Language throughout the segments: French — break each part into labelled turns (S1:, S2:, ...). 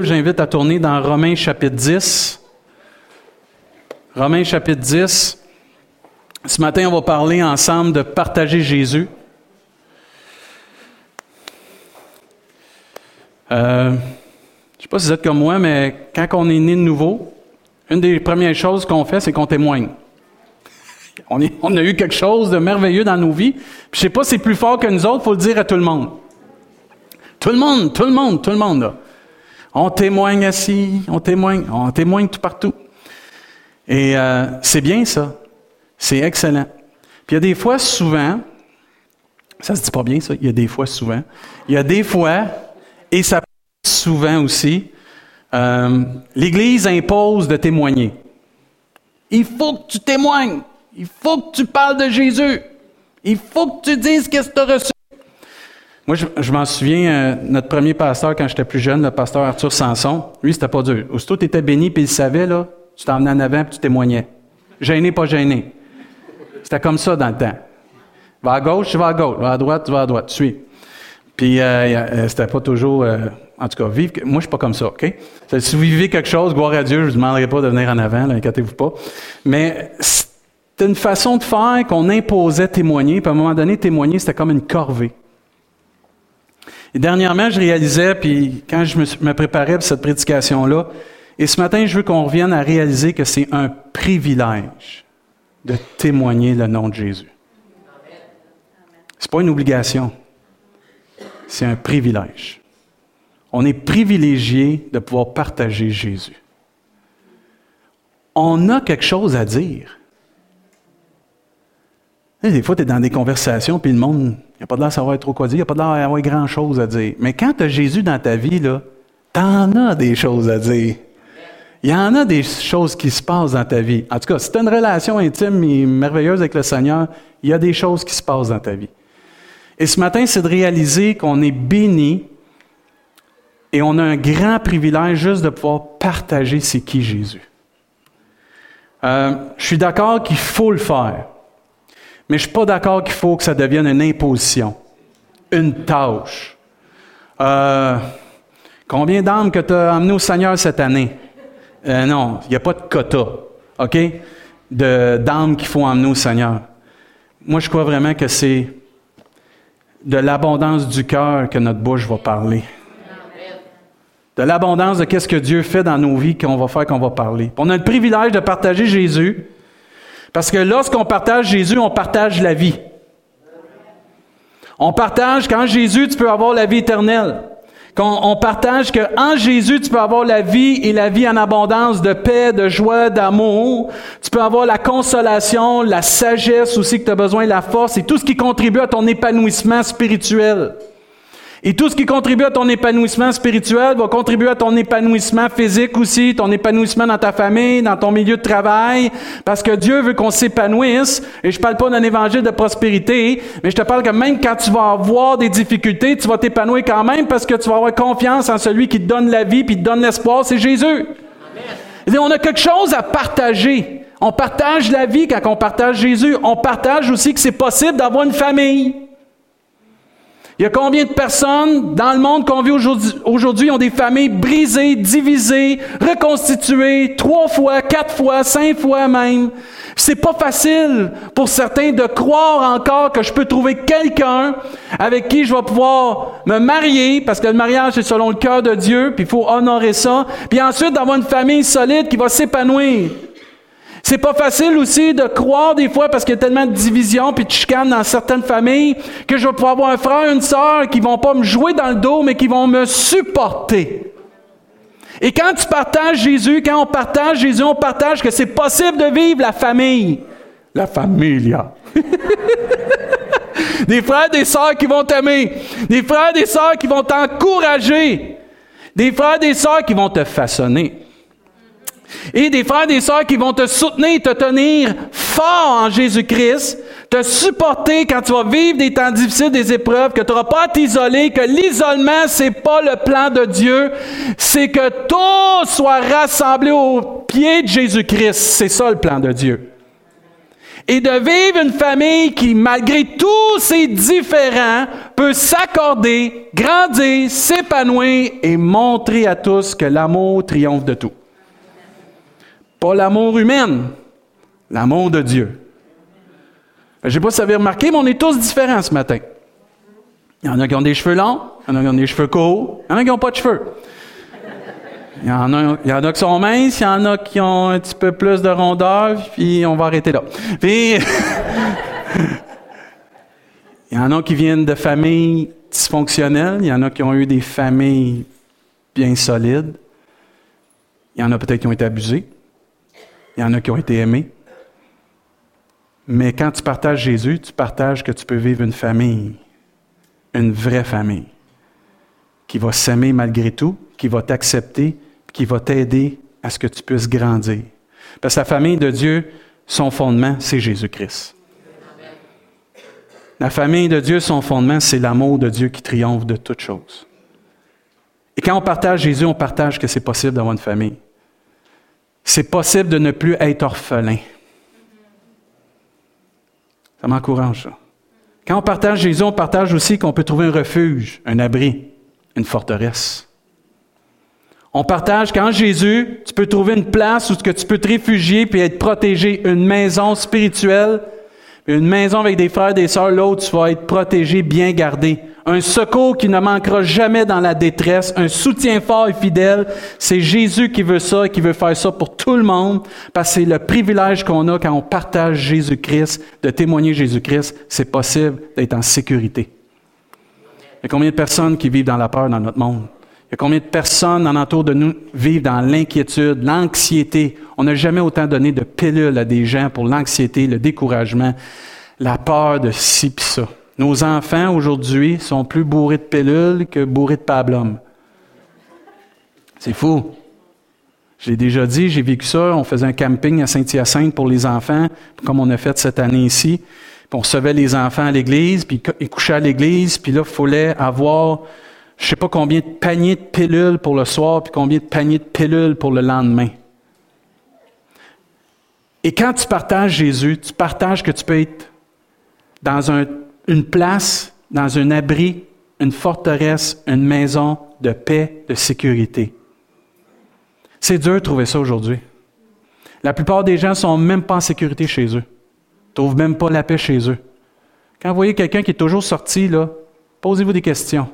S1: J'invite à tourner dans Romains chapitre 10. Romains chapitre 10. Ce matin, on va parler ensemble de partager Jésus. Euh, je ne sais pas si vous êtes comme moi, mais quand on est né de nouveau, une des premières choses qu'on fait, c'est qu'on témoigne. On, a eu quelque chose de merveilleux dans nos vies. je ne sais pas si c'est plus fort que nous autres, il faut le dire à tout le monde. Tout le monde, tout le monde, tout le monde. Là. On témoigne assis, on témoigne, on témoigne tout partout. Et euh, c'est bien ça. C'est excellent. Puis il y a des fois, souvent, ça se dit pas bien ça, il y a des fois, souvent. Il y a des fois, et ça souvent aussi, euh, l'Église impose de témoigner. Il faut que tu témoignes. Il faut que tu parles de Jésus. Il faut que tu dises qu'est-ce que tu as reçu. Moi, je, m'en souviens, euh, notre premier pasteur, quand j'étais plus jeune, le pasteur Arthur Sanson, lui, c'était pas dur. Aussitôt tu étais béni, puis il savait, là, tu t'en venais en avant, puis tu témoignais. Gêné, pas gêné. C'était comme ça dans le temps. Va à gauche, tu vas à gauche. Va à droite, tu vas à droite. Tu suis. Puis, euh, euh c'était pas toujours... En tout cas, vivre... Moi, je suis pas comme ça, OK? Si vous vivez quelque chose, gloire à Dieu, je vous demanderai pas de venir en avant, inquiétez-vous pas. Mais c'était une façon de faire qu'on imposait témoigner, puis à un moment donné, témoigner, c'était comme une corvée. Et dernièrement, je réalisais, puis quand je me, préparais pour cette prédication-là, et ce matin, je veux qu'on revienne à réaliser que c'est un privilège de témoigner le nom de Jésus. Ce n'est pas une obligation, c'est un privilège. On est privilégié de pouvoir partager Jésus. On a quelque chose à dire. Des fois, tu es dans des conversations, puis le monde n'y a pas de l'air de savoir trop quoi dire, il n'y a pas de l'air d'avoir grand-chose à dire. Mais quand tu as Jésus dans ta vie, là, tu en as des choses à dire. Il y en a des choses qui se passent dans ta vie. En tout cas, si tu as une relation intime et merveilleuse avec le Seigneur, il y a des choses qui se passent dans ta vie. Et ce matin, c'est de réaliser qu'on est béni et on a un grand privilège juste de pouvoir partager c'est qui Jésus. Euh, je suis d'accord qu'il faut le faire. Mais je ne suis pas d'accord qu'il faut que ça devienne une imposition, une tâche. Euh, combien d'âmes que tu as amenées au Seigneur cette année? Euh, non, il n'y a pas de quota, OK? D'âmes qu'il faut emmener au Seigneur. Moi, je crois vraiment que c'est de l'abondance du cœur que notre bouche va parler. De l'abondance de qu'est-ce que Dieu fait dans nos vies qu'on va faire, qu'on va parler. On a le privilège de partager Jésus, parce que lorsqu'on partage Jésus, on partage la vie. On partage qu'en Jésus, tu peux avoir la vie éternelle. Qu'on, on partage qu'en Jésus, tu peux avoir la vie et la vie en abondance de paix, de joie, d'amour. Tu peux avoir la consolation, la sagesse aussi que tu as besoin, la force et tout ce qui contribue à ton épanouissement spirituel. Et tout ce qui contribue à ton épanouissement spirituel va contribuer à ton épanouissement physique aussi, ton épanouissement dans ta famille, dans ton milieu de travail, parce que Dieu veut qu'on s'épanouisse. Et je parle pas d'un évangile de prospérité, mais je te parle que même quand tu vas avoir des difficultés, tu vas t'épanouir quand même parce que tu vas avoir confiance en celui qui te donne la vie puis te donne l'espoir, c'est Jésus. On a quelque chose à partager. On partage la vie quand on partage Jésus. On partage aussi que c'est possible d'avoir une famille. Il y a combien de personnes dans le monde qu'on vit aujourd'hui ont des familles brisées, divisées, reconstituées, trois fois, quatre fois, cinq fois même? C'est pas facile pour certains de croire encore que je peux trouver quelqu'un avec qui je vais pouvoir me marier, parce que le mariage c'est selon le cœur de Dieu, puis il faut honorer ça, puis ensuite d'avoir une famille solide qui va s'épanouir. C'est pas facile aussi de croire des fois parce qu'il y a tellement de divisions puis de chicanes dans certaines familles que je vais pouvoir avoir un frère, une sœur qui vont pas me jouer dans le dos mais qui vont me supporter. Et quand tu partages Jésus, quand on partage Jésus, on partage que c'est possible de vivre la famille. La familia. des frères, des sœurs qui vont t'aimer. Des frères, des sœurs qui vont t'encourager. Des frères, des sœurs qui vont te façonner. Et des frères et des sœurs qui vont te soutenir, te tenir fort en Jésus-Christ, te supporter quand tu vas vivre des temps difficiles, des épreuves, que tu n'auras pas à t'isoler, que l'isolement, c'est pas le plan de Dieu, c'est que tout soit rassemblé au pied de Jésus-Christ. C'est ça le plan de Dieu. et de vivre une famille qui, malgré tous ses différends, peut s'accorder, grandir, s'épanouir et montrer à tous que l'amour triomphe de tout. Pas l'amour humain, l'amour de Dieu. Je ne sais pas si vous avez remarqué, mais on est tous différents ce matin. Il y en a qui ont des cheveux longs, il y en a qui ont des cheveux courts, il y en a qui n'ont pas de cheveux. Il y, en a, il y en a qui sont minces, il y en a qui ont un petit peu plus de rondeur, puis on va arrêter là. Puis, il y en a qui viennent de familles dysfonctionnelles, il y en a qui ont eu des familles bien solides, il y en a peut-être qui ont été abusés, il y en a qui ont été aimés. Mais quand tu partages Jésus, tu partages que tu peux vivre une famille, une vraie famille, qui va s'aimer malgré tout, qui va t'accepter, qui va t'aider à ce que tu puisses grandir. Parce que la famille de Dieu, son fondement, c'est Jésus-Christ. La famille de Dieu, son fondement, c'est l'amour de Dieu qui triomphe de toutes choses. Et quand on partage Jésus, on partage que c'est possible d'avoir une famille. C'est possible de ne plus être orphelin. Ça m'encourage. Quand on partage Jésus, on partage aussi qu'on peut trouver un refuge, un abri, une forteresse. On partage qu'en Jésus, tu peux trouver une place où tu peux te réfugier puis être protégé, une maison spirituelle, une maison avec des frères et des sœurs, l'autre, tu vas être protégé, bien gardé. Un secours qui ne manquera jamais dans la détresse, un soutien fort et fidèle. C'est Jésus qui veut ça et qui veut faire ça pour tout le monde, parce que c'est le privilège qu'on a quand on partage Jésus-Christ, de témoigner Jésus-Christ. C'est possible d'être en sécurité. Il y a combien de personnes qui vivent dans la peur dans notre monde? Il y a combien de personnes en entour de nous vivent dans l'inquiétude, l'anxiété? On n'a jamais autant donné de pilules à des gens pour l'anxiété, le découragement, la peur de ci pis ça. Nos enfants aujourd'hui sont plus bourrés de pilules que bourrés de pablum. C'est fou. J'ai déjà dit, j'ai vécu ça. On faisait un camping à Saint-Hyacinthe pour les enfants, comme on a fait cette année ici. On recevait les enfants à l'église, puis ils couchaient à l'église, puis là, il fallait avoir je sais pas combien de paniers de pilules pour le soir, puis combien de paniers de pilules pour le lendemain. Et quand tu partages Jésus, tu partages que tu peux être dans une place, dans un abri, une forteresse, une maison de paix, de sécurité. C'est dur de trouver ça aujourd'hui. La plupart des gens ne sont même pas en sécurité chez eux. Ne trouvent même pas la paix chez eux. Quand vous voyez quelqu'un qui est toujours sorti, posez-vous des questions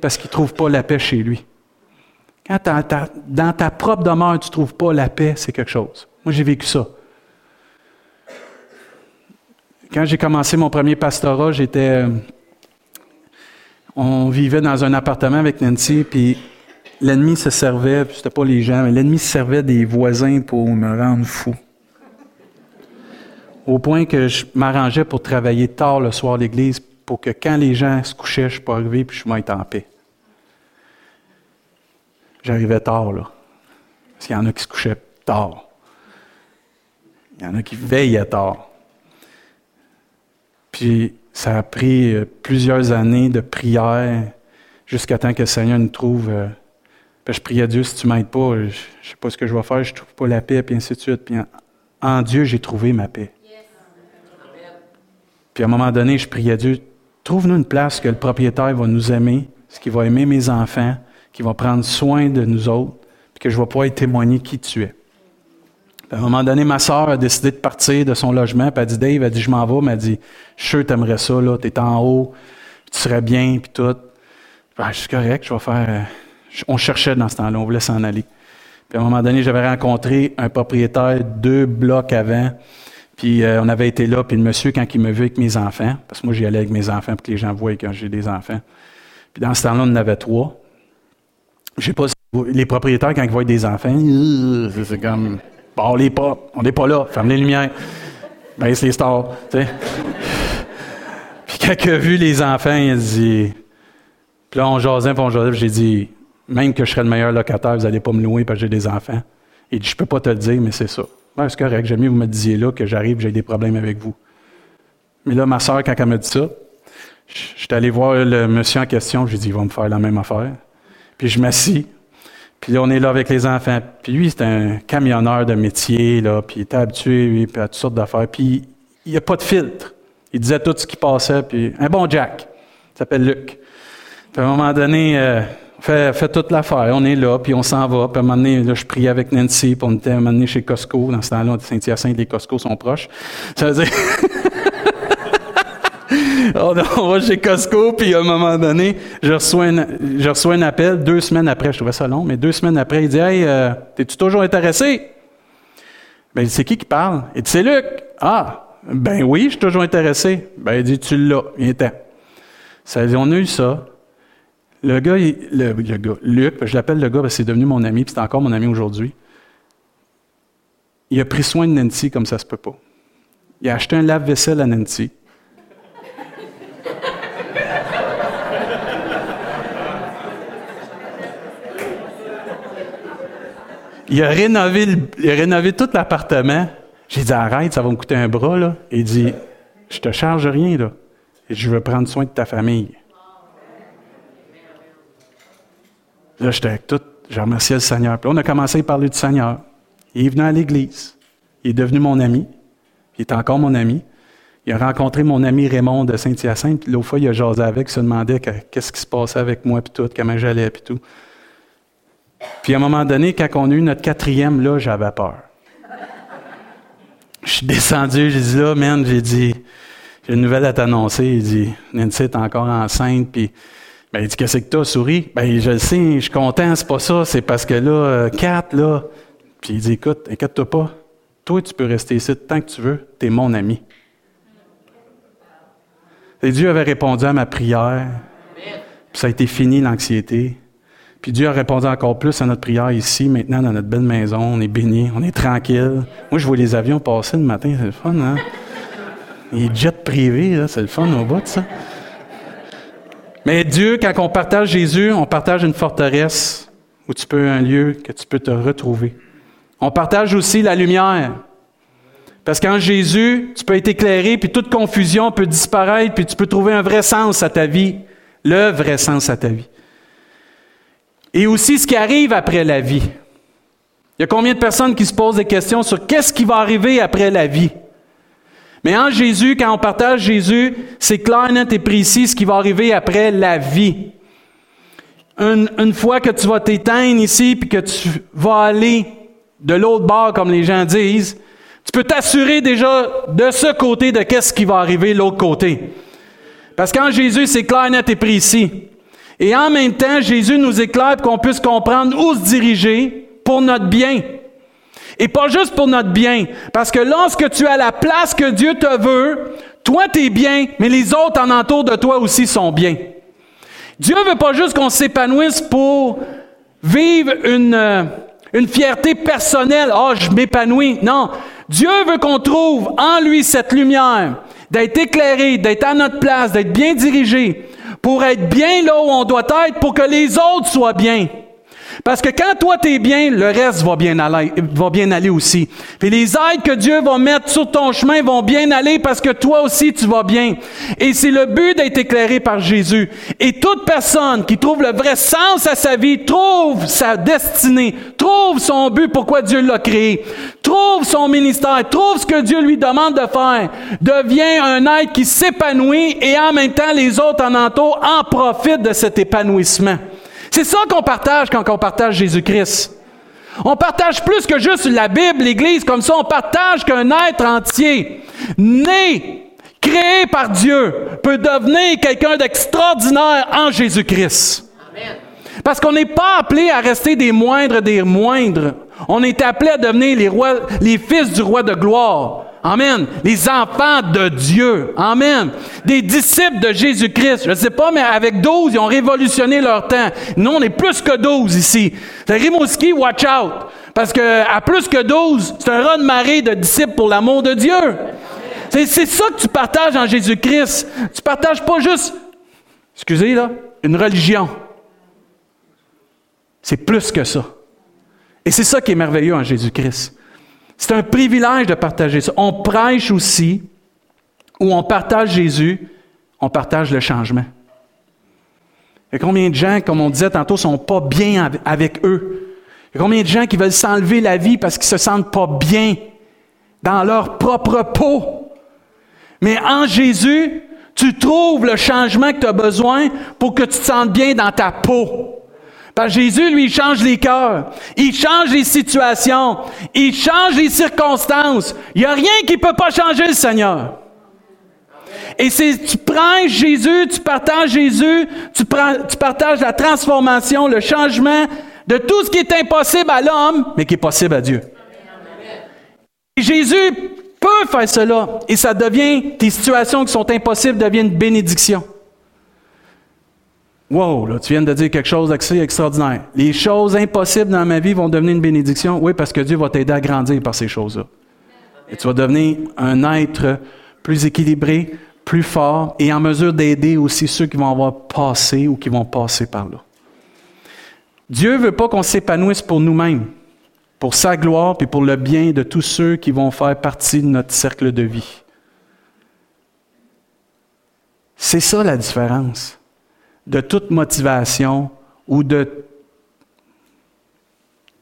S1: parce qu'il ne trouve pas la paix chez lui. Quand dans ta propre demeure, tu ne trouves pas la paix, c'est quelque chose. Moi, j'ai vécu ça. Quand j'ai commencé mon premier pastorat, j'étais. Euh, on vivait dans un appartement avec Nancy, puis l'ennemi se servait, c'était pas les gens, mais l'ennemi se servait des voisins pour me rendre fou. Au point que je m'arrangeais pour travailler tard le soir à l'église pour que quand les gens se couchaient, je pas arriver puis je vais être en paix. J'arrivais tard, là. Parce qu'il y en a qui se couchaient tard. Il y en a qui veillaient tard. Puis ça a pris euh, plusieurs années de prière jusqu'à temps que le Seigneur nous trouve. Euh, je priais à Dieu, si tu m'aides pas, je ne sais pas ce que je vais faire, je ne trouve pas la paix, puis ainsi de suite. Puis en Dieu, j'ai trouvé ma paix. Puis à un moment donné, je priais à Dieu, Trouve-nous une place que le propriétaire va nous aimer, ce qui va aimer mes enfants, qui va prendre soin de nous autres, puis que je vais pouvoir témoigner qui tu es. À un moment donné, ma soeur a décidé de partir de son logement, puis elle dit, Dave, elle dit, je m'en vais, mais elle dit, je suis sûr aimerais ça, là, es en haut, tu serais bien, puis tout. Ben, je suis correct, je vais faire... Euh, on cherchait dans ce temps-là, on voulait s'en aller. Puis à un moment donné, j'avais rencontré un propriétaire deux blocs avant, puis euh, on avait été là, puis le monsieur, quand il me vu avec mes enfants, parce que moi j'y allais avec mes enfants pour que les gens voient quand j'ai des enfants. Puis dans ce temps-là, on en avait trois. Je sais pas si les propriétaires, quand ils voient des enfants, c'est comme bon, on n'est pas, on n'est pas là, ferme les lumières, baisse les stars. Puis quand il a vu les enfants, il a dit. Puis là, on jasait, puis on jasait, j'ai dit, même que je serais le meilleur locataire, vous n'allez pas me louer parce que j'ai des enfants. Il dit, je peux pas te le dire, mais c'est ça. Ouais, c'est correct, j'aime vous me disiez là que j'arrive, j'ai des problèmes avec vous. Mais là, ma soeur, quand elle m'a dit ça, je suis allé voir le monsieur en question, je lui ai dit, il va me faire la même affaire. Puis je m'assis, puis là, on est là avec les enfants. Puis lui, c'est un camionneur de métier, là, puis il était habitué, lui, à toutes sortes d'affaires. Puis il n'y a pas de filtre. Il disait tout ce qui passait, puis un bon Jack. Il s'appelle Luc. Puis à un moment donné, euh, fait, fait toute l'affaire. On est là, puis on s'en va. Puis à un moment donné, là, je priais avec Nancy, puis on était à un moment donné chez Costco. Dans ce temps-là, Saint-Hyacinthe, les Costco sont proches. Ça veut dire... on va chez Costco, puis à un moment donné, je reçois, un, appel deux semaines après. Je trouvais ça long, mais deux semaines après, il dit Hey, euh, t'es-tu toujours intéressé? Ben, c'est qui qui parle? Il dit C'est Luc. Ah, ben oui, je suis toujours intéressé. Ben, il dit Tu l'as, il était. Ça On a eu ça. Le gars, le, gars, Luc, je l'appelle le gars parce que c'est devenu mon ami, puis c'est encore mon ami aujourd'hui. Il a pris soin de Nancy comme ça se peut pas. Il a acheté un lave-vaisselle à Nancy. Il a rénové, il a rénové tout l'appartement. J'ai dit, arrête, ça va me coûter un bras, là. Il dit, je te charge rien, là. Je veux prendre soin de ta famille. Là, j'étais avec tout. J'ai remercié le Seigneur. Puis là, on a commencé à parler du Seigneur. Il est venu à l'église. Il est devenu mon ami. Il est encore mon ami. Il a rencontré mon ami Raymond de Saint-Hyacinthe. L'autre fois, il a jasé avec, il se demandait qu'est-ce qui se passait avec moi, puis tout, comment j'allais, puis tout. Puis à un moment donné, quand on a eu notre quatrième, là, j'avais peur. Je suis descendu, j'ai dit là, man, j'ai dit, j'ai une nouvelle à t'annoncer. Il dit, Nancy est encore enceinte, puis ben, il dit, qu'est-ce que t'as, souris? Ben, je le sais, je suis content, c'est pas ça, c'est parce que là, quatre, là. Puis il dit, écoute, inquiète-toi pas. Toi, tu peux rester ici tant que tu veux, t'es mon ami. Et Dieu avait répondu à ma prière, puis ça a été fini l'anxiété. Puis Dieu a répondu encore plus à notre prière ici, maintenant, dans notre belle maison. On est béni, on est tranquille. Moi, je vois les avions passer le matin, c'est le fun, hein? Les jets privés, c'est le fun au bout de ça. Mais Dieu, quand on partage Jésus, on partage une forteresse où tu peux, un lieu que tu peux te retrouver. On partage aussi la lumière. Parce qu'en Jésus, tu peux être éclairé, puis toute confusion peut disparaître, puis tu peux trouver un vrai sens à ta vie, le vrai sens à ta vie et aussi ce qui arrive après la vie. Il y a combien de personnes qui se posent des questions sur qu'est-ce qui va arriver après la vie? Mais en Jésus, quand on partage Jésus, c'est clair, net et précis ce qui va arriver après la vie. Une, fois que tu vas t'éteindre ici, puis que tu vas aller de l'autre bord, comme les gens disent, tu peux t'assurer déjà de ce côté de qu'est-ce qui va arriver l'autre côté. Parce qu'en Jésus, c'est clair, net et précis. Et en même temps, Jésus nous éclaire pour qu'on puisse comprendre où se diriger pour notre bien. Et pas juste pour notre bien. Parce que lorsque tu as la place que Dieu te veut, toi tu es bien, mais les autres en entour de toi aussi sont bien. Dieu veut pas juste qu'on s'épanouisse pour vivre une, euh, fierté personnelle. Oh, je m'épanouis. Non. Dieu veut qu'on trouve en lui cette lumière, d'être éclairé, d'être à notre place, d'être bien dirigé, pour être bien là où on doit être, pour que les autres soient bien. Parce que quand toi t'es bien, le reste va bien aller, va bien aller aussi. Puis les aides que Dieu va mettre sur ton chemin vont bien aller parce que toi aussi tu vas bien. Et c'est le but d'être éclairé par Jésus. Et toute personne qui trouve le vrai sens à sa vie, trouve sa destinée, trouve son but, pourquoi Dieu l'a créé, trouve son ministère, trouve ce que Dieu lui demande de faire, devient un être qui s'épanouit et en même temps les autres en entour en profitent de cet épanouissement. C'est ça qu'on partage quand on partage Jésus-Christ. On partage plus que juste la Bible, l'Église, comme ça, on partage qu'un être entier, né, créé par Dieu, peut devenir quelqu'un d'extraordinaire en Jésus-Christ. Parce qu'on n'est pas appelé à rester des moindres des moindres. On est appelé à devenir les, rois, les fils du roi de gloire. Amen. Les enfants de Dieu. Amen. Des disciples de Jésus-Christ. Je ne sais pas, mais avec 12, ils ont révolutionné leur temps. Nous, on est plus que 12 ici. Rimouski, watch out. Parce que à plus que 12, c'est un rang de marée de disciples pour l'amour de Dieu. C'est, c'est ça que tu partages en Jésus-Christ. Tu partages pas juste, excusez là, une religion. C'est plus que ça. Et c'est ça qui est merveilleux en Jésus-Christ. C'est un privilège de partager ça. On prêche aussi, où on partage Jésus, on partage le changement. Il y a combien de gens, comme on disait tantôt, sont pas bien avec eux? Il y a combien de gens qui veulent s'enlever la vie parce qu'ils se sentent pas bien dans leur propre peau? Mais en Jésus, tu trouves le changement que tu as besoin pour que tu te sentes bien dans ta peau. Parce que Jésus, lui, il change les cœurs. Il change les situations. Il change les circonstances. Il n'y a rien qui ne peut pas changer le Seigneur. Et c'est, tu prends Jésus, tu partages Jésus, tu, partages la transformation, le changement de tout ce qui est impossible à l'homme, mais qui est possible à Dieu. Et Jésus peut faire cela. Et ça devient, tes situations qui sont impossibles deviennent une bénédiction. Wow, là, tu viens de dire quelque chose d'assez extraordinaire. Les choses impossibles dans ma vie vont devenir une bénédiction. Oui, parce que Dieu va t'aider à grandir par ces choses-là. Et tu vas devenir un être plus équilibré, plus fort et en mesure d'aider aussi ceux qui vont avoir passé ou qui vont passer par là. Dieu ne veut pas qu'on s'épanouisse pour nous-mêmes, pour sa gloire et pour le bien de tous ceux qui vont faire partie de notre cercle de vie. C'est ça la différence de toute motivation ou de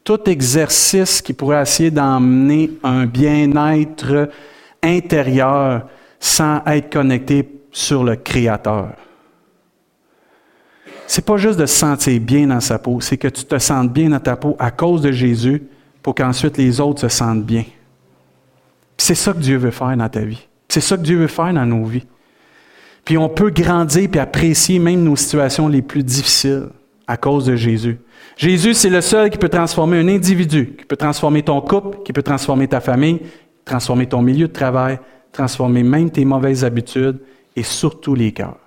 S1: tout exercice qui pourrait essayer d'emmener un bien-être intérieur sans être connecté sur le Créateur. C'est pas juste de se sentir bien dans sa peau, c'est que tu te sentes bien dans ta peau à cause de Jésus pour qu'ensuite les autres se sentent bien. C'est ça que Dieu veut faire dans ta vie. C'est ça que Dieu veut faire dans nos vies. Puis on peut grandir et apprécier même nos situations les plus difficiles à cause de Jésus. Jésus, c'est le seul qui peut transformer un individu, qui peut transformer ton couple, qui peut transformer ta famille, transformer ton milieu de travail, transformer même tes mauvaises habitudes et surtout les cœurs.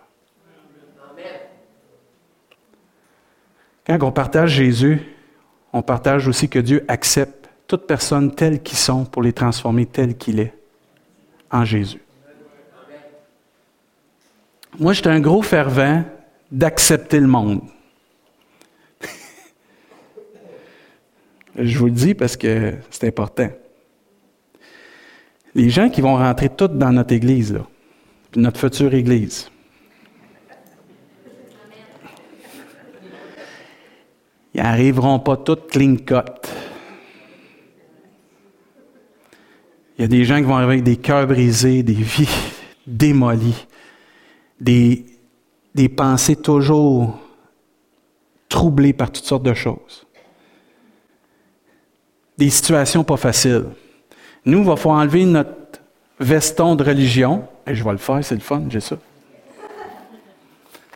S1: Quand on partage Jésus, on partage aussi que Dieu accepte toute personne telle qu'ils sont pour les transformer telle qu'il est en Jésus. Moi, j'étais un gros fervent d'accepter le monde. Je vous le dis parce que c'est important. Les gens qui vont rentrer tous dans notre Église, là, notre future Église, ils n'arriveront pas tous clean cut. Il y a des gens qui vont arriver avec des cœurs brisés, des vies démolies des, des pensées toujours troublées par toutes sortes de choses. Des situations pas faciles. Nous, il va falloir enlever notre veston de religion. Et je vais le faire, c'est le fun, j'ai ça.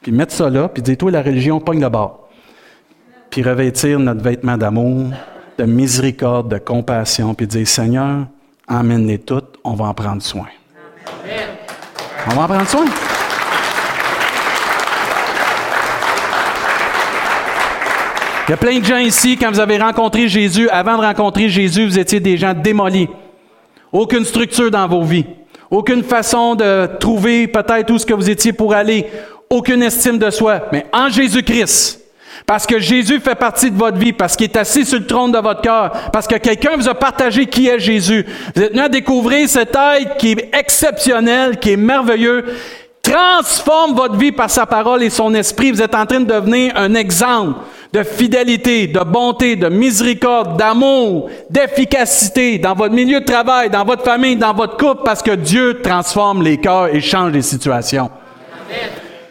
S1: Puis mettre ça là, puis dire, toi, la religion, pogne le bord. Puis revêtir notre vêtement d'amour, de miséricorde, de compassion, puis dire, Seigneur, emmène-les toutes, on va en prendre soin. On va en prendre soin. Il y a plein de gens ici, quand vous avez rencontré Jésus, avant de rencontrer Jésus, vous étiez des gens démolis. Aucune structure dans vos vies. Aucune façon de trouver peut-être où ce que vous étiez pour aller. Aucune estime de soi. Mais en Jésus-Christ, parce que Jésus fait partie de votre vie, parce qu'il est assis sur le trône de votre cœur, parce que quelqu'un vous a partagé qui est Jésus. Vous êtes venu à découvrir cet être qui est exceptionnel, qui est merveilleux, transforme votre vie par sa parole et son esprit. Vous êtes en train de devenir un exemple de fidélité, de bonté, de miséricorde, d'amour, d'efficacité dans votre milieu de travail, dans votre famille, dans votre couple, parce que Dieu transforme les cœurs et change les situations.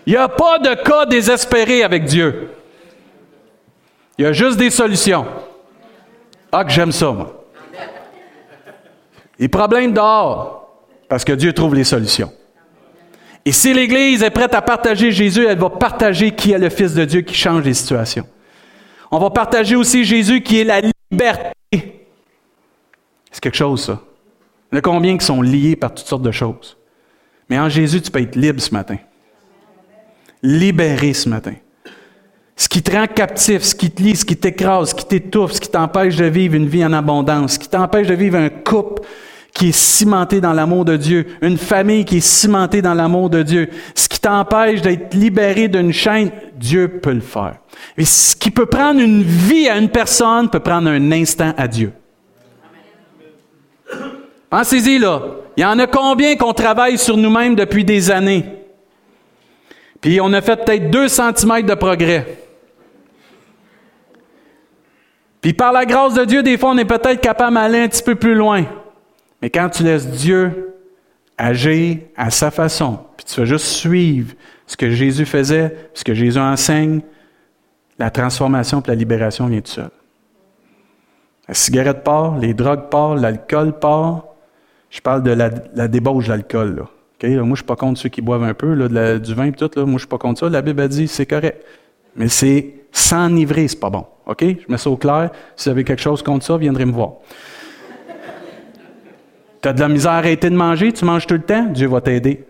S1: Il n'y a pas de cas désespéré avec Dieu. Il y a juste des solutions. Ah, que j'aime ça, moi. Les problèmes dehors, parce que Dieu trouve les solutions. Et si l'Église est prête à partager Jésus, elle va partager qui est le Fils de Dieu qui change les situations. On va partager aussi Jésus qui est la liberté. C'est quelque chose, ça. Il y en a combien qui sont liés par toutes sortes de choses? Mais en Jésus, tu peux être libre ce matin. Libéré ce matin. Ce qui te rend captif, ce qui te lie, ce qui t'écrase, ce qui t'étouffe, ce qui t'empêche de vivre une vie en abondance, ce qui t'empêche de vivre un couple qui est cimenté dans l'amour de Dieu, une famille qui est cimentée dans l'amour de Dieu, ce qui t'empêche d'être libéré d'une chaîne, Dieu peut le faire. Et ce qui peut prendre une vie à une personne peut prendre un instant à Dieu. Pensez-y là. Il y en a combien qu'on travaille sur nous-mêmes depuis des années? Puis on a fait peut-être deux centimètres de progrès. Puis par la grâce de Dieu, des fois, on est peut-être capable d'aller un petit peu plus loin. Mais quand tu laisses Dieu agir à sa façon, puis tu vas juste suivre ce que Jésus faisait, ce que Jésus enseigne, la transformation et la libération vient tout seul. La cigarette part, les drogues partent, l'alcool part. Je parle de la, débauche d'alcool. Là. moi, je ne suis pas contre ceux qui boivent un peu, du vin et tout. Moi, je ne suis pas contre ça. La Bible a dit c'est correct. Mais c'est s'enivrer, c'est pas bon. OK? Je mets ça au clair. Si vous avez quelque chose contre ça, viendrez me voir. Tu as de la misère à arrêter de manger, tu manges tout le temps, Dieu va t'aider.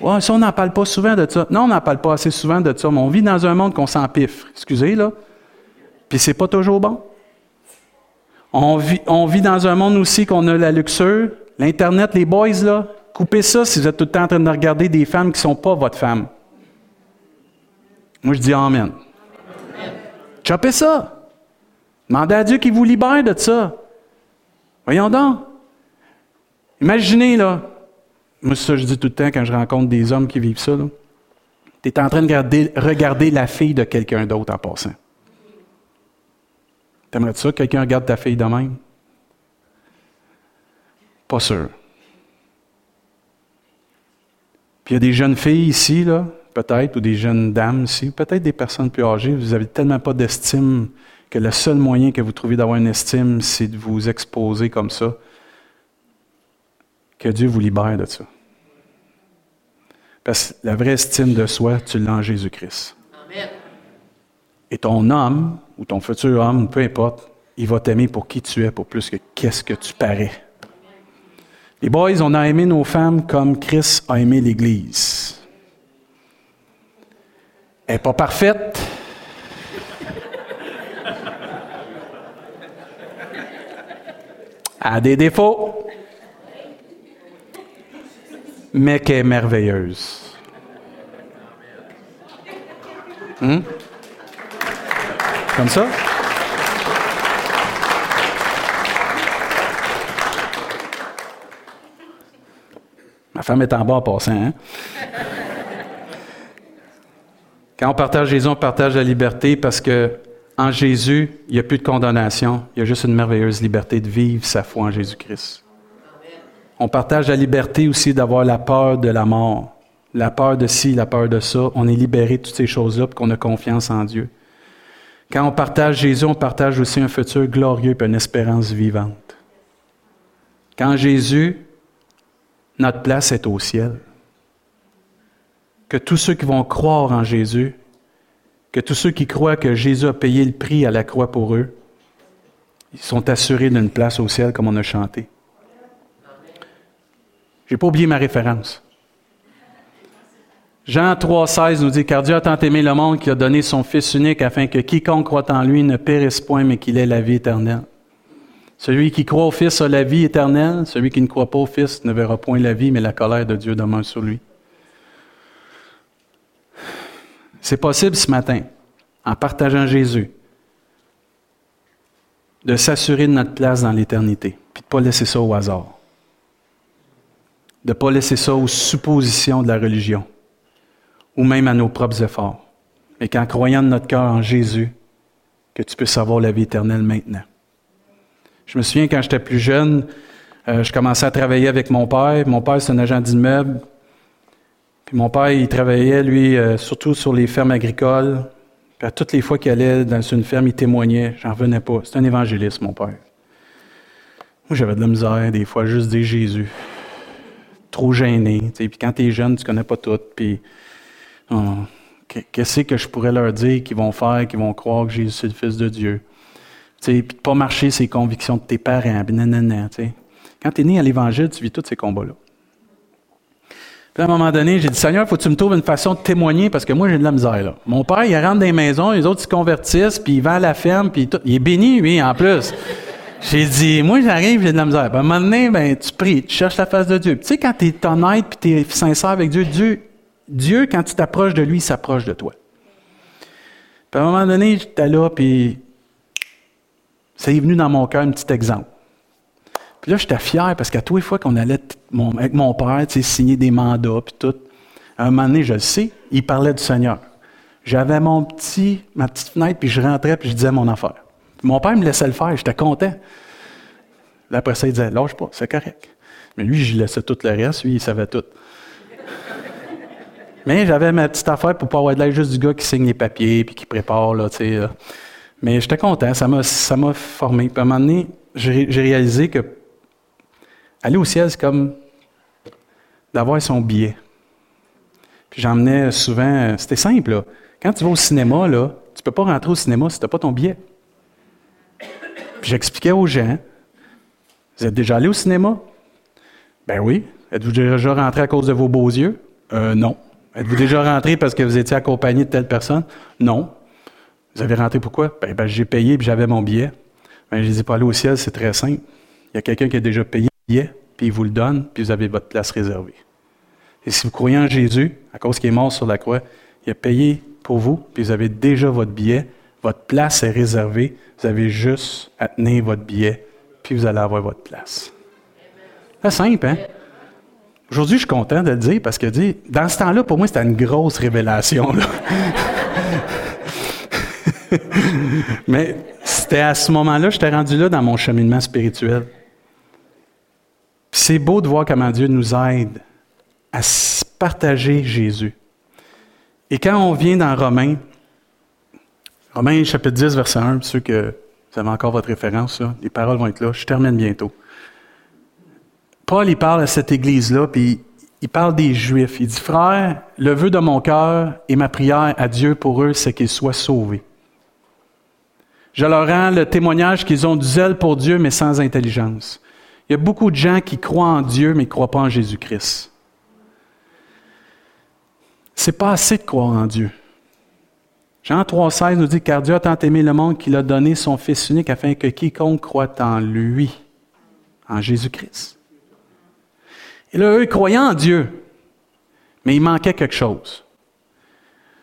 S1: Ouais, ça, on n'en parle pas souvent de ça. Non, on n'en parle pas assez souvent de ça, mais on vit dans un monde qu'on s'empiffre. Excusez, là. Puis c'est pas toujours bon. On vit, on vit dans un monde aussi qu'on a la luxure. L'Internet, les boys, là, coupez ça si vous êtes tout le temps en train de regarder des femmes qui ne sont pas votre femme. Moi, je dis Amen. Chopez ça. Demandez à Dieu qu'il vous libère de ça. Voyons donc. Imaginez, là. Moi, ça je dis tout le temps quand je rencontre des hommes qui vivent ça. Tu es en train de regarder, la fille de quelqu'un d'autre en passant. T'aimerais-tu ça que quelqu'un regarde ta fille de même? Pas sûr. Puis il y a des jeunes filles ici, là, peut-être, ou des jeunes dames aussi, peut-être des personnes plus âgées, vous n'avez tellement pas d'estime que le seul moyen que vous trouvez d'avoir une estime, c'est de vous exposer comme ça. Que Dieu vous libère de ça. Parce que la vraie estime de soi, tu l'as en Jésus-Christ. Et ton homme, ou ton futur homme, peu importe, il va t'aimer pour qui tu es, pour plus que qu'est-ce que tu parais. Les boys, on a aimé nos femmes comme Christ a aimé l'Église. Elle n'est pas parfaite. Elle a des défauts. Mais qu'elle est merveilleuse. Hmm? Comme ça? Ma femme est en bas en passant. Hein? Quand on partage Jésus, on partage la liberté parce que en Jésus, il n'y a plus de condamnation. Il y a juste une merveilleuse liberté de vivre sa foi en Jésus-Christ. On partage la liberté aussi d'avoir la peur de la mort, la peur de ci, la peur de ça. On est libéré de toutes ces choses-là qu'on a confiance en Dieu. Quand on partage Jésus, on partage aussi un futur glorieux et une espérance vivante. Quand Jésus, notre place est au ciel que tous ceux qui vont croire en Jésus, que tous ceux qui croient que Jésus a payé le prix à la croix pour eux, ils sont assurés d'une place au ciel comme on a chanté. Je n'ai pas oublié ma référence. Jean 3,16 nous dit Car Dieu a tant aimé le monde qu'il a donné son Fils unique afin que quiconque croit en lui ne périsse point, mais qu'il ait la vie éternelle. Celui qui croit au Fils a la vie éternelle, celui qui ne croit pas au Fils ne verra point la vie, mais la colère de Dieu demeure sur lui. C'est possible ce matin, en partageant Jésus, de s'assurer de notre place dans l'éternité, puis de ne pas laisser ça au hasard, de ne pas laisser ça aux suppositions de la religion, ou même à nos propres efforts, mais qu'en croyant de notre cœur en Jésus, que tu peux savoir la vie éternelle maintenant. Je me souviens quand j'étais plus jeune, euh, je commençais à travailler avec mon père. Mon père, c'est un agent d'immeuble. Puis mon père, il travaillait, lui, euh, surtout sur les fermes agricoles. Puis à toutes les fois qu'il allait dans une ferme, il témoignait. J'en revenais pas. C'est un évangéliste, mon père. Moi, j'avais de la misère, des fois, juste dire Jésus. Trop gêné. Puis quand tu es jeune, tu connais pas tout. Puis oh, qu'est-ce que je pourrais leur dire qu'ils vont faire, qu'ils vont croire que Jésus, c'est le Fils de Dieu? Puis de pas marcher ses convictions de tes parents. Quand tu es né à l'Évangile, tu vis tous ces combats-là. Puis à un moment donné, j'ai dit, Seigneur, faut que tu me trouves une façon de témoigner parce que moi, j'ai de la misère. Là. Mon père, il rentre dans les maisons, les autres se convertissent, puis il va à la ferme, puis tout. il est béni, lui, en plus. J'ai dit, moi, j'arrive, j'ai de la misère. Puis à un moment donné, ben, tu pries, tu cherches la face de Dieu. tu sais, quand tu es honnête puis tu es sincère avec Dieu, Dieu, Dieu, quand tu t'approches de lui, il s'approche de toi. Puis à un moment donné, j'étais là, puis ça est venu dans mon cœur un petit exemple. Puis là, j'étais fier parce qu'à tous les fois qu'on allait avec mon père, signer des mandats, puis tout, à un moment donné, je le sais, il parlait du Seigneur. J'avais mon petit, ma petite fenêtre, puis je rentrais, puis je disais mon affaire. Mon père me laissait le faire, j'étais content. Là, après ça, il disait, lâche pas, c'est correct. Mais lui, je laissais tout le reste. Lui, il savait tout. Mais j'avais ma petite affaire pour pas avoir de juste du gars qui signe les papiers puis qui prépare, là, tu sais. Mais j'étais content, ça m'a, ça m'a formé. Puis à un moment donné, j'ai, réalisé que aller au ciel, c'est comme d'avoir son billet. Puis j'emmenais souvent, c'était simple, là. Quand tu vas au cinéma, là, tu peux pas rentrer au cinéma si tu n'as pas ton billet. J'expliquais aux gens, vous êtes déjà allé au cinéma? Ben oui. Êtes-vous déjà rentré à cause de vos beaux yeux? Euh, non. Êtes-vous déjà rentré parce que vous étiez accompagné de telle personne? Non. Vous avez rentré pourquoi? Ben, ben j'ai payé et j'avais mon billet. Ben, je dis pas aller au ciel, c'est très simple. Il y a quelqu'un qui a déjà payé le billet, puis il vous le donne, puis vous avez votre place réservée. Et si vous croyez en Jésus, à cause qu'il est mort sur la croix, il a payé pour vous, puis vous avez déjà votre billet, votre place est réservée, vous avez juste à tenir votre billet, puis vous allez avoir votre place. C'est simple, hein? Aujourd'hui, je suis content de le dire parce que dans ce temps-là, pour moi, c'était une grosse révélation. Mais c'était à ce moment-là, j'étais rendu là dans mon cheminement spirituel. C'est beau de voir comment Dieu nous aide à partager Jésus. Et quand on vient dans Romains, Romains chapitre 10, verset 1, ceux que vous avez encore votre référence, les paroles vont être là, je termine bientôt. Paul, il parle à cette église-là, puis il parle des Juifs. Il dit, frère, le vœu de mon cœur et ma prière à Dieu pour eux, c'est qu'ils soient sauvés. Je leur rends le témoignage qu'ils ont du zèle pour Dieu, mais sans intelligence. Il y a beaucoup de gens qui croient en Dieu, mais ne croient pas en Jésus-Christ. C'est pas assez de croire en Dieu. Jean 3,16 nous dit Car Dieu a tant aimé le monde qu'il a donné son Fils unique afin que quiconque croit en lui, en Jésus-Christ, et là, eux, croyaient en Dieu, mais il manquait quelque chose.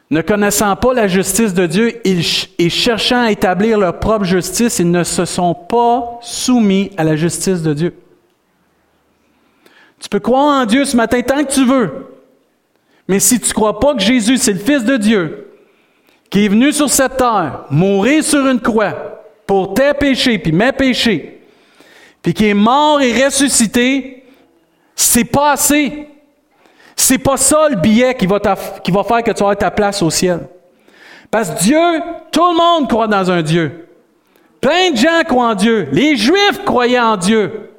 S1: Ne connaissant pas la justice de Dieu et cherchant à établir leur propre justice, ils ne se sont pas soumis à la justice de Dieu. Tu peux croire en Dieu ce matin tant que tu veux, mais si tu ne crois pas que Jésus, c'est le Fils de Dieu, qui est venu sur cette terre, mourir sur une croix pour tes péchés, puis mes péchés, puis qui est mort et ressuscité, c'est pas assez. C'est pas ça le billet qui va, qui faire que tu auras ta place au ciel. Parce que Dieu, tout le monde croit dans un Dieu. Plein de gens croient en Dieu. Les Juifs croyaient en Dieu.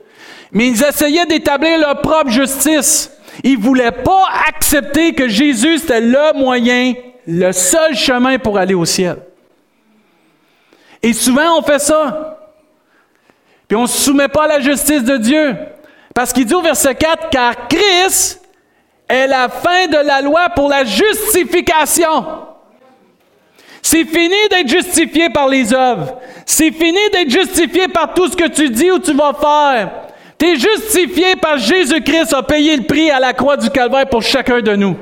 S1: Mais ils essayaient d'établir leur propre justice. Ils voulaient pas accepter que Jésus, c'était le moyen, le seul chemin pour aller au ciel. Et souvent, on fait ça. Puis on ne se soumet pas à la justice de Dieu. Parce qu'il dit au verset 4, car Christ est la fin de la loi pour la justification. C'est fini d'être justifié par les œuvres. C'est fini d'être justifié par tout ce que tu dis ou tu vas faire. Tu es justifié par Jésus-Christ a payé le prix à la croix du calvaire pour chacun de nous.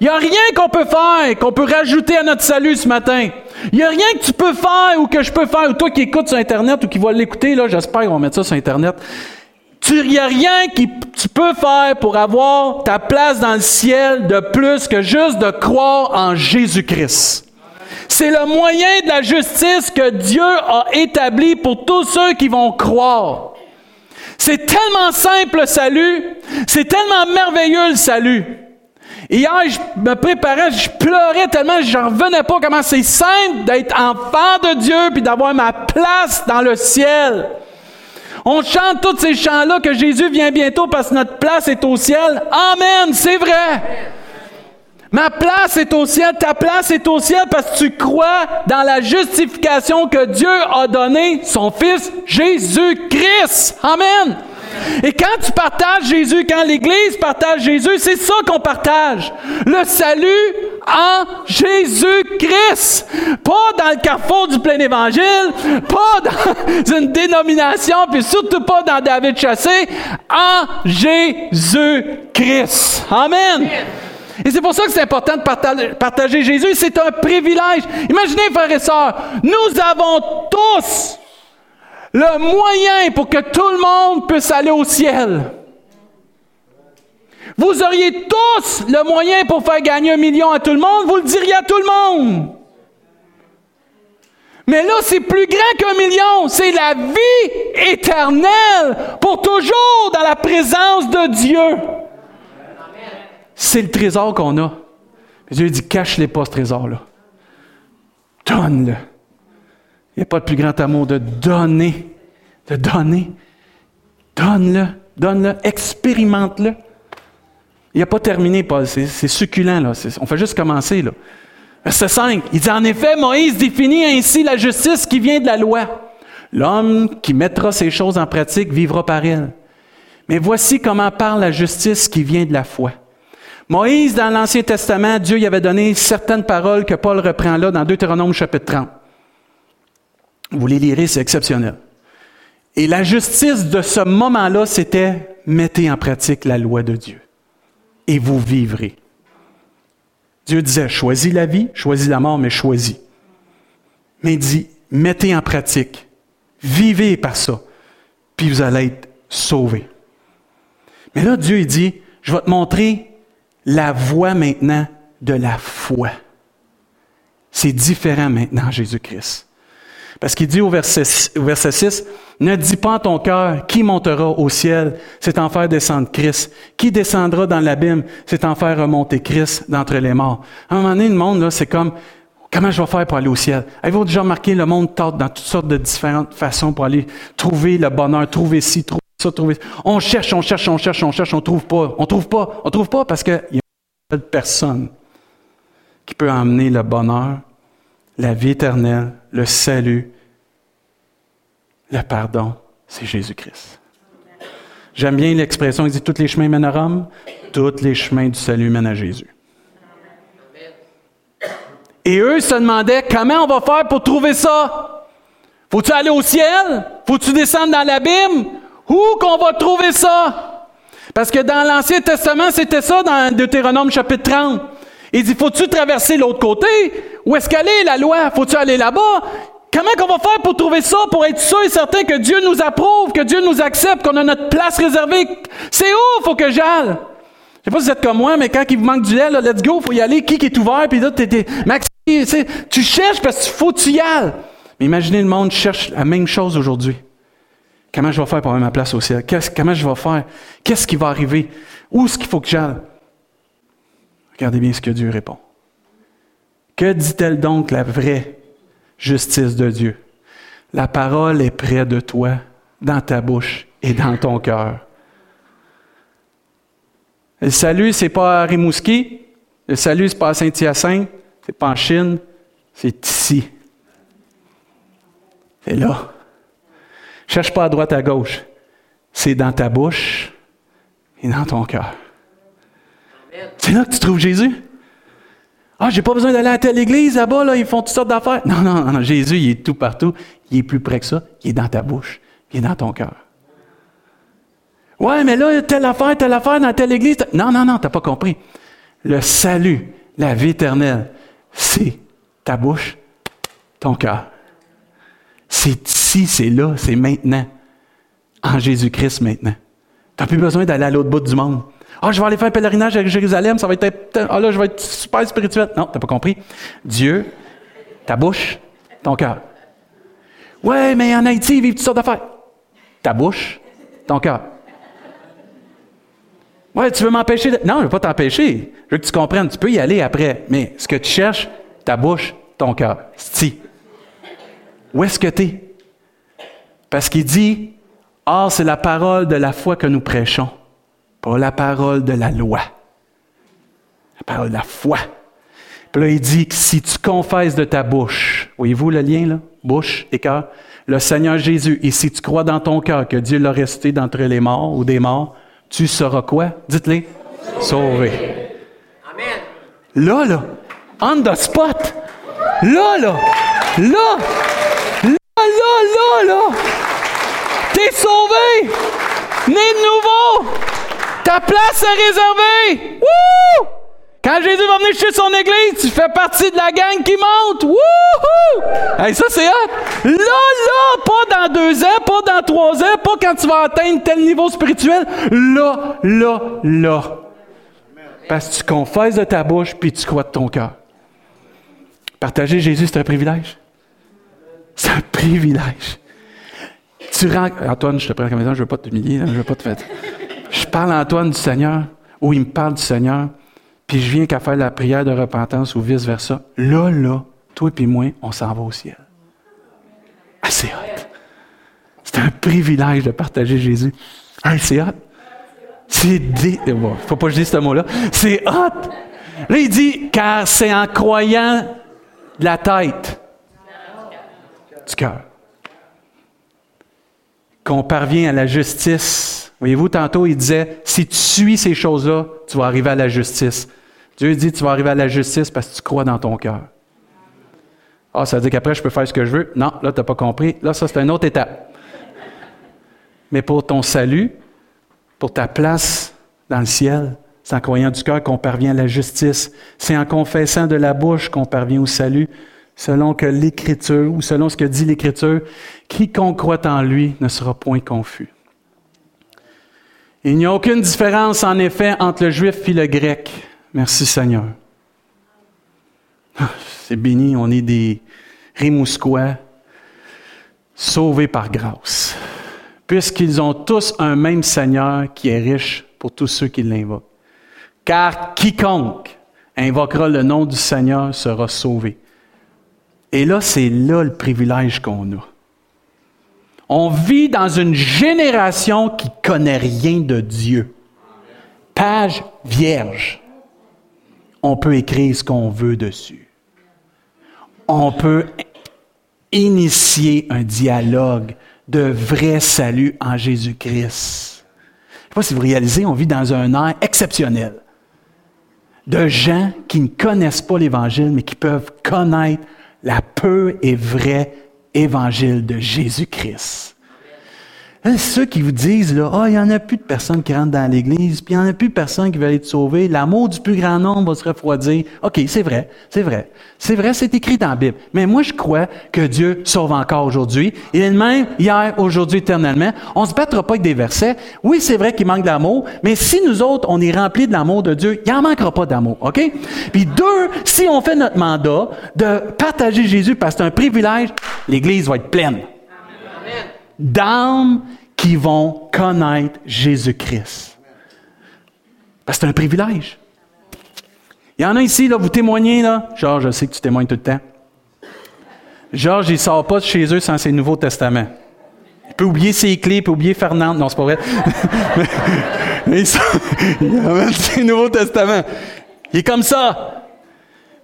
S1: Il n'y a rien qu'on peut faire, qu'on peut rajouter à notre salut ce matin. Il n'y a rien que tu peux faire ou que je peux faire, ou toi qui écoutes sur Internet ou qui vas l'écouter, là, j'espère qu'on va mettre ça sur Internet. Il n'y a rien que tu peux faire pour avoir ta place dans le ciel de plus que juste de croire en Jésus-Christ. C'est le moyen de la justice que Dieu a établi pour tous ceux qui vont croire. C'est tellement simple le salut, c'est tellement merveilleux le salut. Hier, je me préparais, je pleurais tellement, j'en revenais pas comment c'est simple d'être enfant de Dieu puis d'avoir ma place dans le ciel. On chante tous ces chants-là que Jésus vient bientôt parce que notre place est au ciel. Amen, c'est vrai. Ma place est au ciel, ta place est au ciel parce que tu crois dans la justification que Dieu a donnée son Fils Jésus-Christ. Amen. Et quand tu partages Jésus, quand l'Église partage Jésus, c'est ça qu'on partage. Le salut en Jésus-Christ. Pas dans le carrefour du plein évangile, pas dans une dénomination, puis surtout pas dans David Chassé, en Jésus-Christ. Amen. Et c'est pour ça que c'est important de partager Jésus. C'est un privilège. Imaginez, frères et sœurs, nous avons tous le moyen pour que tout le monde puisse aller au ciel. Vous auriez tous le moyen pour faire gagner un million à tout le monde, vous le diriez à tout le monde. Mais là, c'est plus grand qu'un million. C'est la vie éternelle pour toujours dans la présence de Dieu. C'est le trésor qu'on a. Dieu dit, cache-les pas, ce trésor-là. Donne-le. Il n'y a pas de plus grand amour de donner, de donner. Donne-le, donne-le, expérimente-le. Il n'a pas terminé, Paul. C'est succulent, là. On fait juste commencer, là. Verset 5. Il dit, en effet, Moïse définit ainsi la justice qui vient de la loi. L'homme qui mettra ces choses en pratique vivra par elle. Mais voici comment parle la justice qui vient de la foi. Moïse, dans l'Ancien Testament, Dieu y avait donné certaines paroles que Paul reprend là dans Deutéronome chapitre 30. Vous les lirez, c'est exceptionnel. Et la justice de ce moment-là, c'était mettez en pratique la loi de Dieu et vous vivrez. Dieu disait, choisis la vie, choisis la mort, mais choisis. Mais il dit, mettez en pratique, vivez par ça, puis vous allez être sauvés. Mais là, Dieu, il dit, je vais te montrer la voie maintenant de la foi. C'est différent maintenant, Jésus-Christ. Parce qu'il dit au verset, 6, ne dis pas en ton cœur qui montera au ciel, c'est en faire descendre Christ. Qui descendra dans l'abîme, c'est en faire remonter Christ d'entre les morts. À un moment donné, le monde, c'est comme, comment je vais faire pour aller au ciel? Avez-vous déjà remarqué, le monde tente dans toutes sortes de différentes façons pour aller trouver le bonheur, trouver ci, trouver ça, trouver On cherche, on cherche, on cherche, on cherche, on trouve pas. On trouve pas, on trouve pas parce qu'il y a personne qui peut emmener le bonheur, la vie éternelle, le salut, le pardon, c'est Jésus-Christ. J'aime bien l'expression, il dit tous les chemins mènent à Rome, tous les chemins du salut mènent à Jésus. Et eux se demandaient comment on va faire pour trouver ça? Faut-tu aller au ciel? Faut-tu descendre dans l'abîme? Où qu'on va trouver ça? Parce que dans l'Ancien Testament, c'était ça dans Deutéronome chapitre 30. Il dit, faut-tu traverser l'autre côté? Où est-ce qu'elle est la loi? Faut-tu aller là-bas? Comment qu'on va faire pour trouver ça, pour être sûr et certain que Dieu nous approuve, que Dieu nous accepte, qu'on a notre place réservée? C'est où faut que j'aille? Je sais pas si vous êtes comme moi, mais quand il vous manque du lait, là, let's go, faut y aller. Qui est ouvert? Puis là, t'es, Maxi, tu cherches parce qu'il faut que tu y ailles. Mais imaginez le monde cherche la même chose aujourd'hui. Comment je vais faire pour avoir ma place au ciel? comment je vais faire? Qu'est-ce qui va arriver? Où est-ce qu'il faut que j'aille? Regardez bien ce que Dieu répond. Que dit-elle donc la vraie justice de Dieu? La parole est près de toi, dans ta bouche et dans ton cœur. Le salut, c'est pas à Rimouski. Le salut, c'est pas à Saint-Hyacinthe. C'est pas en Chine. C'est ici. C'est là. Cherche pas à droite, à gauche. C'est dans ta bouche et dans ton cœur. C'est là que tu trouves Jésus? Ah, j'ai pas besoin d'aller à telle église là-bas, là, ils font toutes sortes d'affaires. Non, non, non, Jésus, il est tout partout. Il est plus près que ça. Il est dans ta bouche. Il est dans ton cœur. Ouais, mais là, telle affaire, telle affaire dans telle église. Non, non, non, t'as pas compris. Le salut, la vie éternelle, c'est ta bouche, ton cœur. C'est ici, c'est là, c'est maintenant. En Jésus-Christ maintenant. Tu n'as plus besoin d'aller à l'autre bout du monde. Ah, je vais aller faire un pèlerinage à Jérusalem, ça va être. Ah là, je vais être super spirituel. Non, tu n'as pas compris. Dieu, ta bouche, ton cœur. Ouais, mais en Haïti, ils vivent toutes sortes d'affaires. Ta bouche, ton cœur. Ouais, tu veux m'empêcher de. Non, je ne veux pas t'empêcher. Je veux que tu comprennes. Tu peux y aller après. Mais ce que tu cherches, ta bouche, ton cœur. Si. Où est-ce que tu es? Parce qu'il dit, Or, c'est la parole de la foi que nous prêchons pas la parole de la loi. La parole de la foi. Puis là, il dit que si tu confesses de ta bouche, voyez-vous le lien là? Bouche et cœur. Le Seigneur Jésus, et si tu crois dans ton cœur que Dieu l'a resté d'entre les morts ou des morts, tu seras quoi? Dites-le. Sauvé. Amen. Là, là, on the spot. Là, là, là, là, là, là, là. T'es sauvé. Né de nouveau. Ta place est réservée! Wouh! Quand Jésus va venir chez son église, tu fais partie de la gang qui monte. Wouhou! Hey, ça, c'est hot. Là, là, pas dans deux ans, pas dans trois ans, pas quand tu vas atteindre tel niveau spirituel. Là, là, là. Parce que tu confesses de ta bouche puis tu crois de ton cœur. Partager Jésus, c'est un privilège. C'est un privilège. Tu rends... Antoine, je te prends comme exemple, je ne veux pas t'humilier, je ne veux pas te faire. Je parle à Antoine du Seigneur, ou il me parle du Seigneur, puis je viens qu'à faire la prière de repentance ou vice-versa. Là, là, toi et moi, on s'en va au ciel. Assez c'est hot. C'est un privilège de partager Jésus. Ah, c'est hot. C'est dé... Bon, faut pas que je dise ce mot-là. C'est hot. Là, il dit, car c'est en croyant de la tête, du cœur, qu'on parvient à la justice. Voyez-vous, tantôt, il disait, si tu suis ces choses-là, tu vas arriver à la justice. Dieu dit, tu vas arriver à la justice parce que tu crois dans ton cœur. Ah, ça veut dire qu'après, je peux faire ce que je veux. Non, là, tu n'as pas compris. Là, ça, c'est une autre étape. Mais pour ton salut, pour ta place dans le ciel, c'est en croyant du cœur qu'on parvient à la justice. C'est en confessant de la bouche qu'on parvient au salut, selon que l'Écriture, ou selon ce que dit l'Écriture, quiconque croit en lui ne sera point confus. Il n'y a aucune différence, en effet, entre le juif et le grec. Merci Seigneur. Ah, c'est béni, on est des Rimousquois sauvés par grâce, puisqu'ils ont tous un même Seigneur qui est riche pour tous ceux qui l'invoquent. Car quiconque invoquera le nom du Seigneur sera sauvé. Et là, c'est là le privilège qu'on a. On vit dans une génération qui connaît rien de Dieu. Page vierge. On peut écrire ce qu'on veut dessus. On peut initier un dialogue de vrai salut en Jésus-Christ. Je ne sais pas si vous réalisez, on vit dans un air exceptionnel de gens qui ne connaissent pas l'Évangile, mais qui peuvent connaître la peu et vraie Évangile de Jésus-Christ. Hein, ceux qui vous disent, là, ah, il n'y en a plus de personnes qui rentrent dans l'Église, puis il n'y en a plus de personnes qui veulent être sauvées, l'amour du plus grand nombre va se refroidir. OK, c'est vrai, c'est vrai. C'est vrai, c'est écrit dans la Bible. Mais moi, je crois que Dieu sauve encore aujourd'hui. Il est le même hier, aujourd'hui, éternellement. On ne se battra pas avec des versets. Oui, c'est vrai qu'il manque d'amour, mais si nous autres, on est remplis de l'amour de Dieu, il n'en manquera pas d'amour, OK? Puis deux, si on fait notre mandat de partager Jésus parce que c'est un privilège, l'Église va être pleine d'âmes qui vont connaître Jésus-Christ. C'est un privilège. Il y en a ici, là, vous témoignez, là. Georges, je sais que tu témoignes tout le temps. Georges, il ne sort pas de chez eux sans ses Nouveaux Testaments. Il peut oublier ses clés, il peut oublier Fernande. Non, c'est pas vrai. Il, sort, il ses Nouveaux Testaments. Il est comme ça.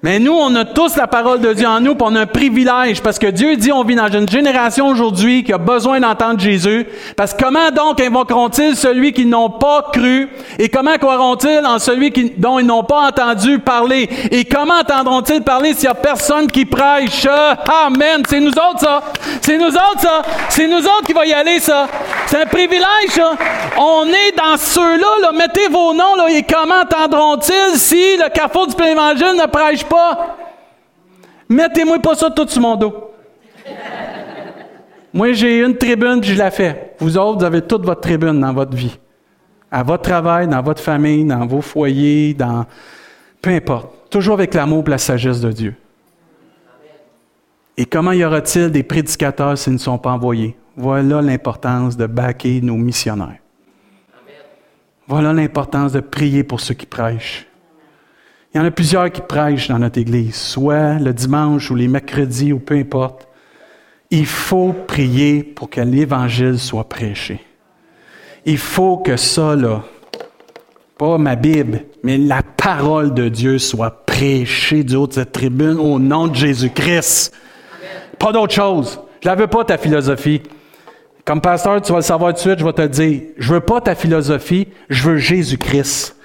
S1: Mais nous, on a tous la parole de Dieu en nous, puis on a un privilège, parce que Dieu dit, on vit dans une génération aujourd'hui qui a besoin d'entendre Jésus. Parce que comment donc invoqueront-ils celui qu'ils n'ont pas cru? Et comment croiront-ils en celui dont ils n'ont pas entendu parler? Et comment entendront-ils parler s'il n'y a personne qui prêche? Amen! C'est nous autres, ça! C'est nous autres, ça! C'est nous autres qui va y aller, ça! C'est un privilège, ça! On est dans ceux-là, là. Mettez vos noms, là. Et comment entendront-ils si le carrefour du plein évangile ne prêche pas? Mettez-moi pas ça tout sur mon dos. Moi, j'ai une tribune, je la fais. Vous autres, vous avez toute votre tribune dans votre vie. À votre travail, dans votre famille, dans vos foyers, dans... Peu importe. Toujours avec l'amour et la sagesse de Dieu. Et comment y aura-t-il des prédicateurs s'ils ne sont pas envoyés? Voilà l'importance de baquer nos missionnaires. Voilà l'importance de prier pour ceux qui prêchent. Il y en a plusieurs qui prêchent dans notre Église, soit le dimanche ou les mercredis ou peu importe. Il faut prier pour que l'Évangile soit prêché. Il faut que ça, là, pas ma Bible, mais la parole de Dieu soit prêchée du haut de cette tribune au nom de Jésus-Christ. Pas d'autre chose. Je ne veux pas ta philosophie. Comme pasteur, tu vas le savoir tout de suite, je vais te le dire. Je veux pas ta philosophie, je veux Jésus-Christ.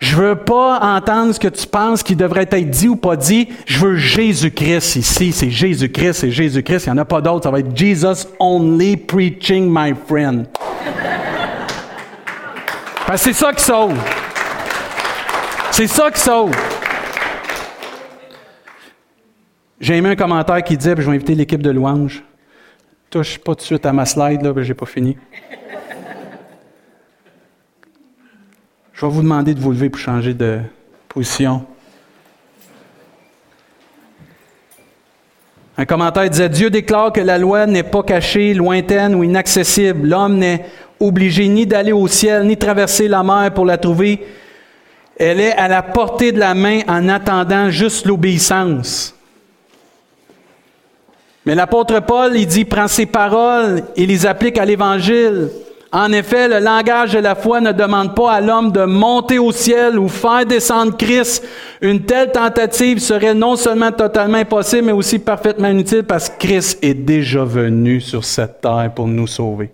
S1: Je veux pas entendre ce que tu penses qui devrait être dit ou pas dit. Je veux Jésus-Christ ici. C'est Jésus-Christ, c'est Jésus-Christ. Il n'y en a pas d'autre. Ça va être Jesus only preaching, my friend. C'est ça qui sauve. C'est ça qui sauve. J'ai aimé un commentaire qui puis je vais inviter l'équipe de louange. Touche pas tout de suite à ma slide, là, j'ai pas fini. Je vais vous demander de vous lever pour changer de position. Un commentaire disait, Dieu déclare que la loi n'est pas cachée, lointaine ou inaccessible. L'homme n'est obligé ni d'aller au ciel, ni traverser la mer pour la trouver. Elle est à la portée de la main en attendant juste l'obéissance. Mais l'apôtre Paul, il dit, prend ces paroles et les applique à l'Évangile. En effet, le langage de la foi ne demande pas à l'homme de monter au ciel ou faire descendre Christ. Une telle tentative serait non seulement totalement impossible, mais aussi parfaitement inutile parce que Christ est déjà venu sur cette terre pour nous sauver.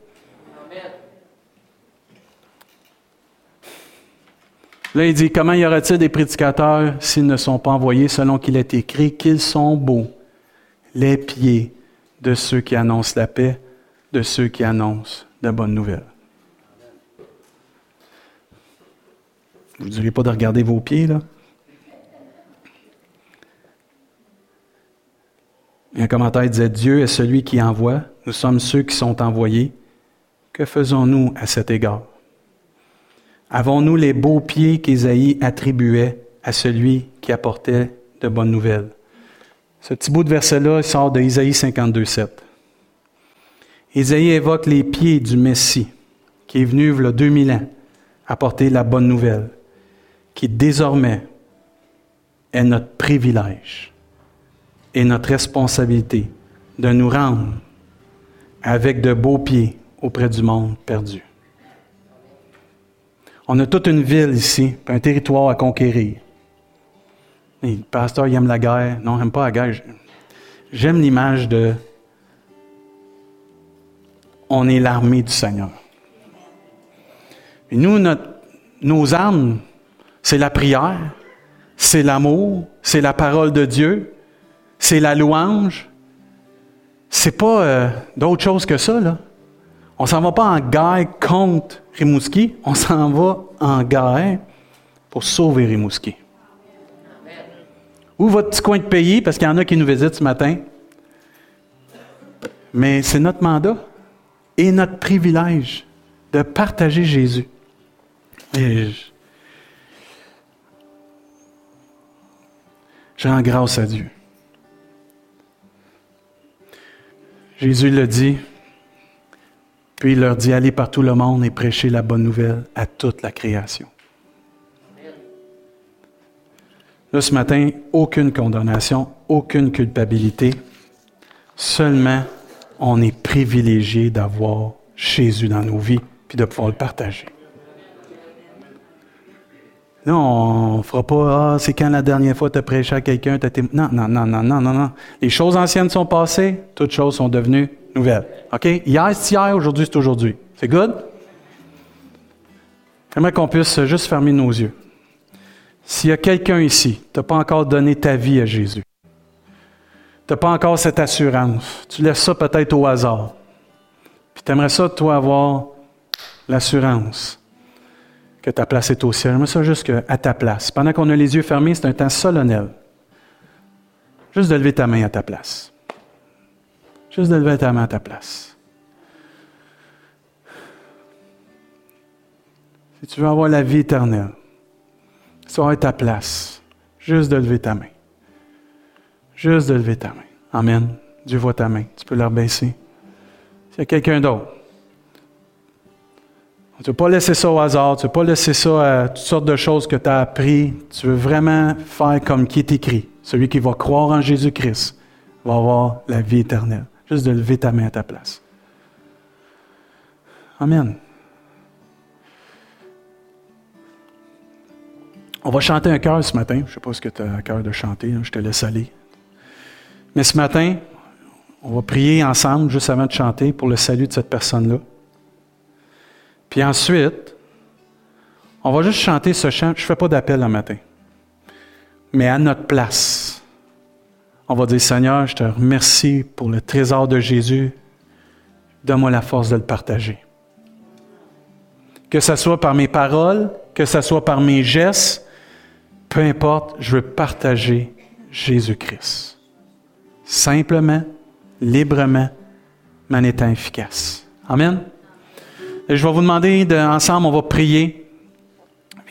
S1: Là, il dit, comment y aura-t-il des prédicateurs s'ils ne sont pas envoyés selon qu'il est écrit qu'ils sont beaux les pieds de ceux qui annoncent la paix, de ceux qui annoncent de bonnes nouvelles. Vous ne direz pas de regarder vos pieds, là? un commentaire disait Dieu est celui qui envoie, nous sommes ceux qui sont envoyés. Que faisons-nous à cet égard? Avons-nous les beaux pieds qu'Ésaïe attribuait à celui qui apportait de bonnes nouvelles? Ce petit bout de verset-là sort de Isaïe 52, 7. Isaïe évoque les pieds du Messie, qui est venu il y a 2000 ans apporter la bonne nouvelle, qui désormais est notre privilège et notre responsabilité de nous rendre avec de beaux pieds auprès du monde perdu. On a toute une ville ici, un territoire à conquérir. Le pasteur, il aime la guerre. Non, il n'aime pas la guerre. J'aime l'image de on est l'armée du Seigneur. Nous, nos armes, c'est la prière, c'est l'amour, c'est la parole de Dieu, c'est la louange. C'est pas euh, d'autre chose que ça, là. On s'en va pas en guerre contre Rimouski, on s'en va en guerre pour sauver Rimouski. Ou votre petit coin de pays, parce qu'il y en a qui nous visitent ce matin. Mais c'est notre mandat et notre privilège de partager Jésus. Et je, rends grâce à Dieu. Jésus le dit, puis il leur dit, allez par tout le monde et prêchez la bonne nouvelle à toute la création. Là, ce matin, aucune condamnation, aucune culpabilité. Seulement, on est privilégié d'avoir Jésus dans nos vies, puis de pouvoir le partager. Non, on ne fera pas, ah, c'est quand la dernière fois tu as prêché à quelqu'un, tu été... Non, non, non, non, non, non, non. Les choses anciennes sont passées, toutes choses sont devenues nouvelles. OK? Hier, c'est hier, aujourd'hui, c'est aujourd'hui. C'est good? J'aimerais qu'on puisse juste fermer nos yeux. S'il y a quelqu'un ici, tu n'as pas encore donné ta vie à Jésus, n'as pas encore cette assurance, tu laisses ça peut-être au hasard, puis tu aimerais ça, toi, avoir l'assurance que ta place est au ciel. J'aimerais ça juste à ta place. Pendant qu'on a les yeux fermés, c'est un temps solennel. Juste de lever ta main à ta place. Juste de lever ta main à ta place. Si tu veux avoir la vie éternelle, ça ta place. Juste de lever ta main. Juste de lever ta main. Amen. Dieu voit ta main. Tu peux la rebaisser. S'il y a quelqu'un d'autre, tu ne veux pas laisser ça au hasard, tu ne veux pas laisser ça à toutes sortes de choses que tu as appris. Tu veux vraiment faire comme qui est écrit. Celui qui va croire en Jésus-Christ va avoir la vie éternelle. Juste de lever ta main à ta place. Amen. On va chanter un chœur ce matin. Je ne sais pas ce que tu as à cœur de chanter. Je te laisse aller. Mais ce matin, on va prier ensemble juste avant de chanter pour le salut de cette personne-là. Puis ensuite, on va juste chanter ce chant. Je ne fais pas d'appel le matin. Mais à notre place, on va dire Seigneur, je te remercie pour le trésor de Jésus. Donne-moi la force de le partager. Que ce soit par mes paroles, que ce soit par mes gestes, peu importe, je veux partager Jésus-Christ. Simplement, librement, mais en étant efficace. Amen. Je vais vous demander, de, ensemble, on va prier.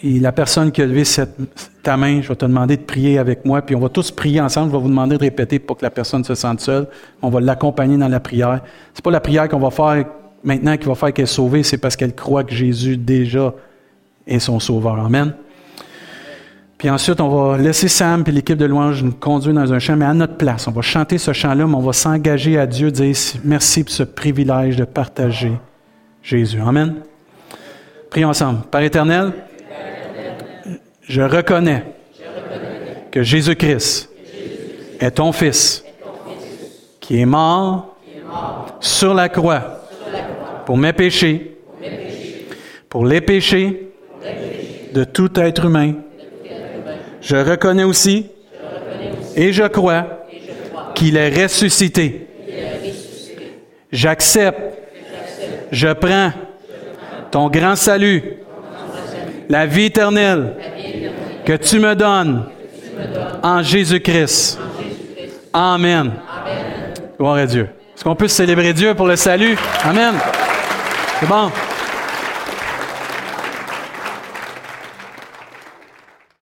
S1: Et la personne qui a levé cette, ta main, je vais te demander de prier avec moi, puis on va tous prier ensemble. Je vais vous demander de répéter pour que la personne se sente seule. On va l'accompagner dans la prière. C'est pas la prière qu'on va faire maintenant qui va faire qu'elle est sauvée, c'est parce qu'elle croit que Jésus déjà est son sauveur. Amen. Puis ensuite, on va laisser Sam et l'équipe de louange nous conduire dans un chant, mais à notre place. On va chanter ce chant-là, mais on va s'engager à Dieu, dire merci pour ce privilège de partager Jésus. Amen. Prions ensemble. Père éternel, je reconnais que Jésus-Christ est ton Fils, qui est mort sur la croix pour mes péchés, pour les péchés de tout être humain. Je reconnais aussi et je crois qu'il est ressuscité. J'accepte, je prends ton grand salut, la vie éternelle que tu me donnes en Jésus-Christ. Amen. Gloire à Dieu. Est-ce qu'on peut célébrer Dieu pour le salut? Amen. C'est bon.